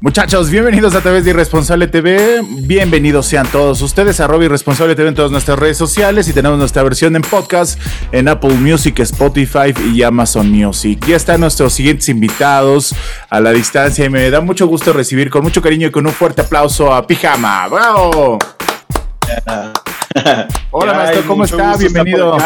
Muchachos, bienvenidos a través de Irresponsable TV. Bienvenidos sean todos ustedes a Robbie Irresponsable TV en todas nuestras redes sociales y tenemos nuestra versión en podcast en Apple Music, Spotify y Amazon Music. Ya están nuestros siguientes invitados a la distancia y me da mucho gusto recibir con mucho cariño y con un fuerte aplauso a Pijama. ¡Bravo! Hola, maestro, ¿cómo está? Bienvenido.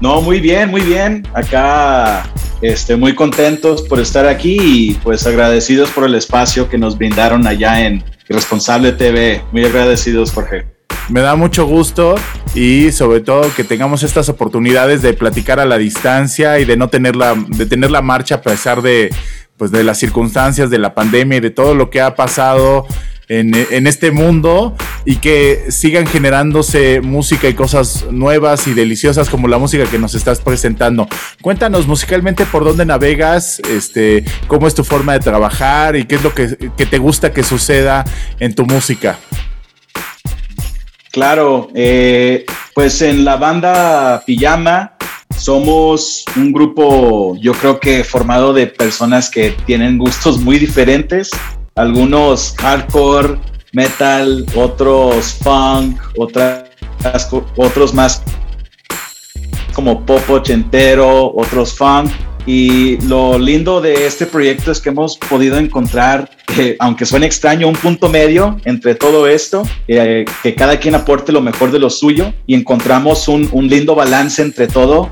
No, muy bien, muy bien. Acá este, muy contentos por estar aquí y pues agradecidos por el espacio que nos brindaron allá en Irresponsable TV. Muy agradecidos, Jorge. Me da mucho gusto y sobre todo que tengamos estas oportunidades de platicar a la distancia y de no tener la, de tener la marcha a pesar de, pues, de las circunstancias de la pandemia y de todo lo que ha pasado en, este mundo y que sigan generándose música y cosas nuevas y deliciosas como la música que nos estás presentando. Cuéntanos musicalmente por dónde navegas, este, cómo es tu forma de trabajar y qué es lo que, te gusta que suceda en tu música. Claro, eh, pues en la banda Pijama somos un grupo, yo creo que formado de personas que tienen gustos muy diferentes algunos hardcore, metal, otros funk, otras, otros más como pop ochentero, otros funk. Y lo lindo de este proyecto es que hemos podido encontrar, eh, aunque suene extraño, un punto medio entre todo esto, eh, que cada quien aporte lo mejor de lo suyo y encontramos un, lindo balance entre todo,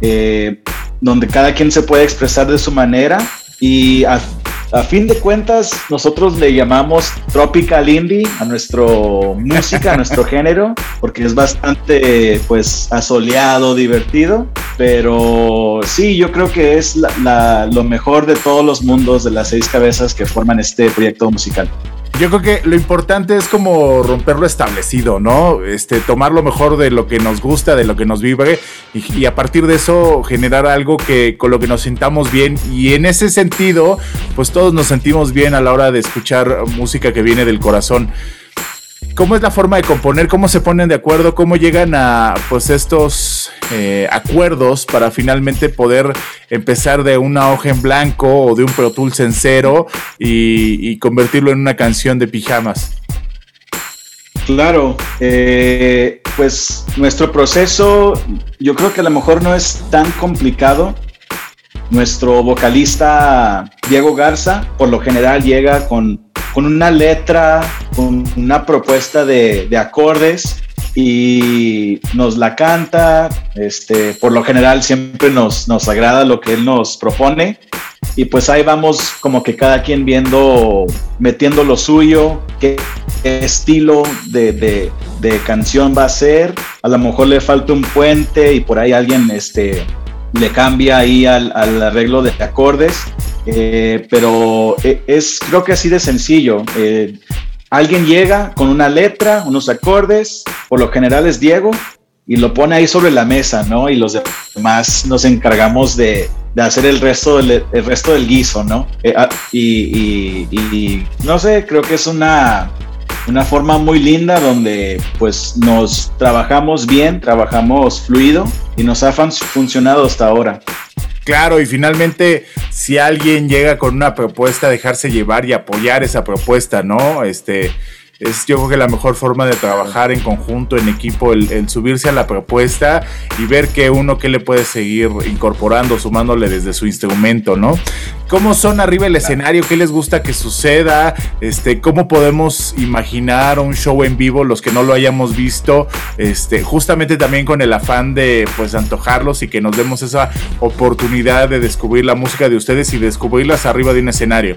eh, donde cada quien se puede expresar de su manera y fin de cuentas, nosotros le llamamos tropical indie a nuestro música, a nuestro género, porque es bastante, pues, asoleado, divertido. Pero sí, yo creo que es lo mejor de todos los mundos de las seis cabezas que forman este proyecto musical. Yo creo que lo importante es como romper lo establecido, ¿no? Este, tomar lo mejor de lo que nos gusta, de lo que nos vive y, a partir de eso generar algo que con lo que nos sintamos bien y en ese sentido, pues todos nos sentimos bien a la hora de escuchar música que viene del corazón. ¿Cómo es la forma de componer? ¿Cómo se ponen de acuerdo? ¿Cómo llegan a pues estos eh, acuerdos para finalmente poder empezar de una hoja en blanco o de un Pro Tools en cero y, convertirlo en una canción de pijamas? Claro, eh, pues nuestro proceso yo creo que a lo mejor no es tan complicado. Nuestro vocalista Diego Garza por lo general llega con con una letra, con una propuesta de, acordes y nos la canta. Este, por lo general siempre nos, nos agrada lo que él nos propone. Y pues ahí vamos como que cada quien viendo, metiendo lo suyo, qué, estilo de, canción va a ser. A lo mejor le falta un puente y por ahí alguien este, le cambia ahí al, al arreglo de acordes eh, pero eh, es creo que así de sencillo. Eh, alguien llega con una letra, unos acordes, por lo general es Diego, y lo pone ahí sobre la mesa, ¿no? Y los demás nos encargamos de, hacer el resto del, el resto del guiso, ¿no? Ah, y, y, no sé, creo que es una, una forma muy linda donde pues nos trabajamos bien, trabajamos fluido y nos ha funcionado hasta ahora. Claro, y finalmente, si alguien llega con una propuesta, dejarse llevar y apoyar esa propuesta, ¿no? Este, es yo creo que la mejor forma de trabajar en conjunto, en equipo, el, subirse a la propuesta y ver que uno que le puede seguir incorporando, sumándole desde su instrumento, ¿no? ¿Cómo son arriba el escenario? ¿Qué les gusta que suceda? Este, ¿Cómo podemos imaginar un show en vivo los que no lo hayamos visto? Este, justamente también con el afán de pues antojarlos y que nos demos esa oportunidad de descubrir la música de ustedes y descubrirlas arriba de un escenario.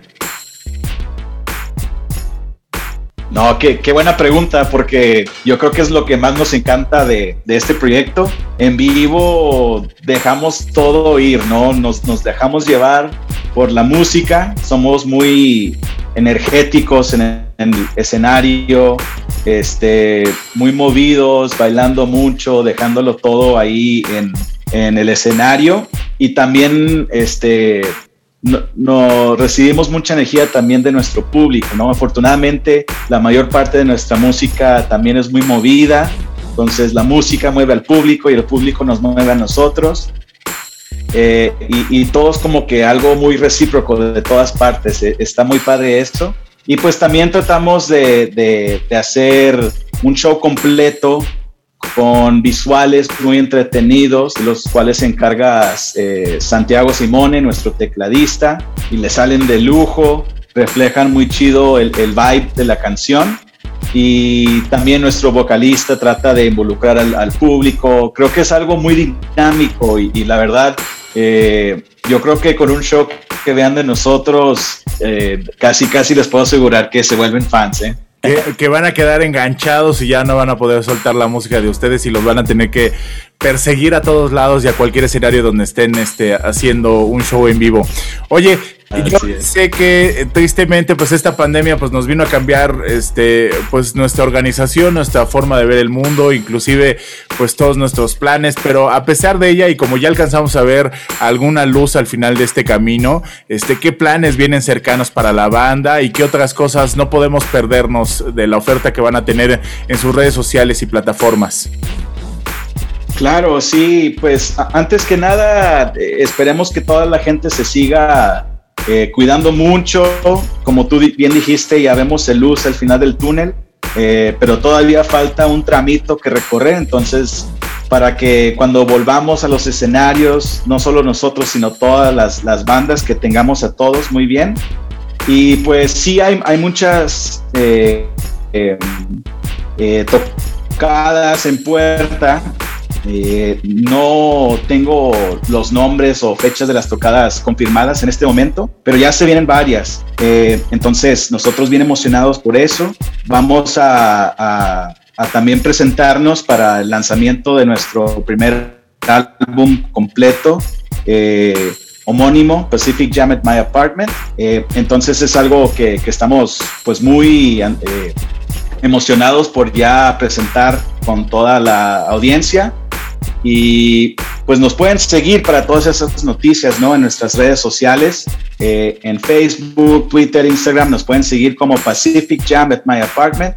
No, qué, buena pregunta, porque yo creo que es lo que más nos encanta de, este proyecto. En vivo dejamos todo ir, ¿no? Nos, dejamos llevar por la música, somos muy energéticos en el, escenario, este, muy movidos, bailando mucho, dejándolo todo ahí en, en el escenario y también este, no, recibimos mucha energía también de nuestro público, ¿no? Afortunadamente, la mayor parte de nuestra música también es muy movida, entonces la música mueve al público y el público nos mueve a nosotros. Eh, y, todos como que algo muy recíproco de todas partes, eh, está muy padre esto. Y pues también tratamos de, de hacer un show completo con visuales muy entretenidos, los cuales se encarga eh, Santiago Simone, nuestro tecladista, y le salen de lujo, reflejan muy chido el, vibe de la canción. Y también nuestro vocalista trata de involucrar al, público. Creo que es algo muy dinámico y, la verdad, eh, yo creo que con un show que vean de nosotros, eh, casi casi les puedo asegurar que se vuelven fans. ¿eh? Que, van a quedar enganchados y ya no van a poder soltar la música de ustedes y los van a tener que perseguir a todos lados y a cualquier escenario donde estén este, haciendo un show en vivo. Oye, yo sé que eh, tristemente pues esta pandemia pues nos vino a cambiar este pues nuestra organización, nuestra forma de ver el mundo, inclusive pues todos nuestros planes, pero a pesar de ella y como ya alcanzamos a ver alguna luz al final de este camino, este qué planes vienen cercanos para la banda y qué otras cosas no podemos perdernos de la oferta que van a tener en sus redes sociales y plataformas. Claro, sí, pues antes que nada, eh, esperemos que toda la gente se siga eh, cuidando mucho, como tú bien dijiste, ya vemos el luz al final del túnel, eh, pero todavía falta un tramito que recorrer, entonces para que cuando volvamos a los escenarios, no solo nosotros, sino todas las, bandas, que tengamos a todos muy bien. Y pues sí, hay, hay muchas eh, tocadas en puerta eh, no tengo los nombres o fechas de las tocadas confirmadas en este momento, pero ya se vienen varias. Eh, entonces, nosotros bien emocionados por eso. Vamos a, también presentarnos para el lanzamiento de nuestro primer álbum completo. Eh, homónimo, Pacific Jam at My Apartment. entonces es algo que, que estamos pues muy emocionados por ya presentar con toda la audiencia. Y pues nos pueden seguir para todas esas noticias, ¿no? En nuestras redes sociales, eh, en Facebook, Twitter, Instagram, nos pueden seguir como Pacific Jam at My Apartment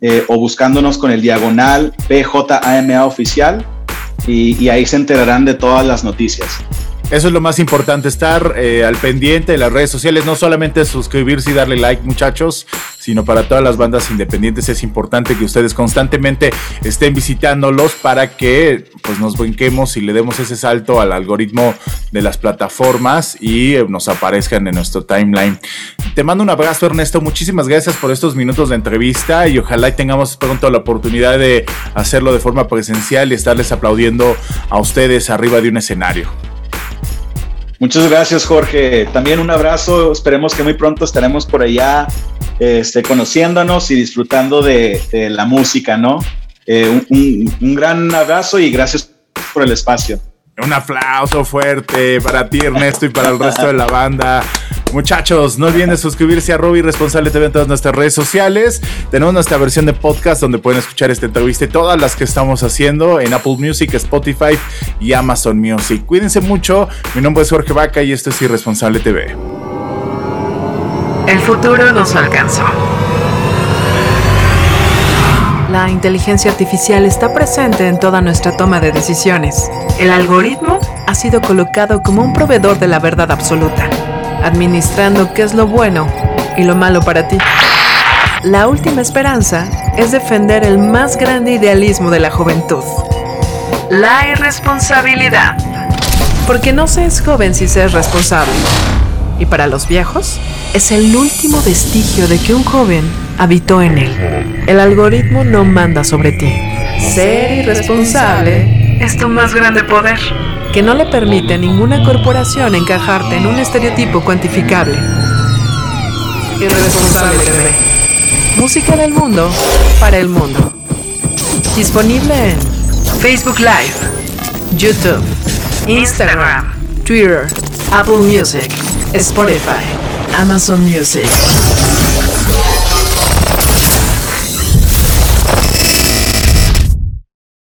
eh, o buscándonos con el diagonal PJAMA oficial y, y ahí se enterarán de todas las noticias. Eso es lo más importante, estar eh, al pendiente de las redes sociales, no solamente suscribirse y darle like muchachos, sino para todas las bandas independientes es importante que ustedes constantemente estén visitándolos para que pues nos brinquemos y le demos ese salto al algoritmo de las plataformas y eh, nos aparezcan en nuestro timeline. Te mando un abrazo Ernesto, muchísimas gracias por estos minutos de entrevista y ojalá tengamos pronto la oportunidad de hacerlo de forma presencial y estarles aplaudiendo a ustedes arriba de un escenario. Muchas gracias, Jorge. También un abrazo. Esperemos que muy pronto estaremos por allá este, conociéndonos y disfrutando de, la música, ¿no? Eh, un, gran abrazo y gracias por el espacio. Un aplauso fuerte para ti, Ernesto, y para el resto de la banda. Muchachos, no olviden de suscribirse a Robbie Responsable TV en todas nuestras redes sociales. Tenemos nuestra versión de podcast donde pueden escuchar esta entrevista y todas las que estamos haciendo en Apple Music, Spotify y Amazon Music. Cuídense mucho. Mi nombre es Jorge Vaca y esto es Irresponsable TV. El futuro nos alcanzó. La inteligencia artificial está presente en toda nuestra toma de decisiones. El algoritmo ha sido colocado como un proveedor de la verdad absoluta administrando qué es lo bueno y lo malo para ti. la última esperanza es defender el más grande idealismo de la juventud. La irresponsabilidad. Porque no se es joven si se es responsable. Y para los viejos, es el último vestigio de que un joven habitó en él. El algoritmo no manda sobre ti. Ser irresponsable es tu más grande poder, que no le permite a ninguna corporación encajarte en un estereotipo cuantificable. Irresponsable TV. Música del mundo para el mundo. Disponible en Facebook Live, YouTube, Instagram, Twitter, Apple Music, Spotify, Amazon Music.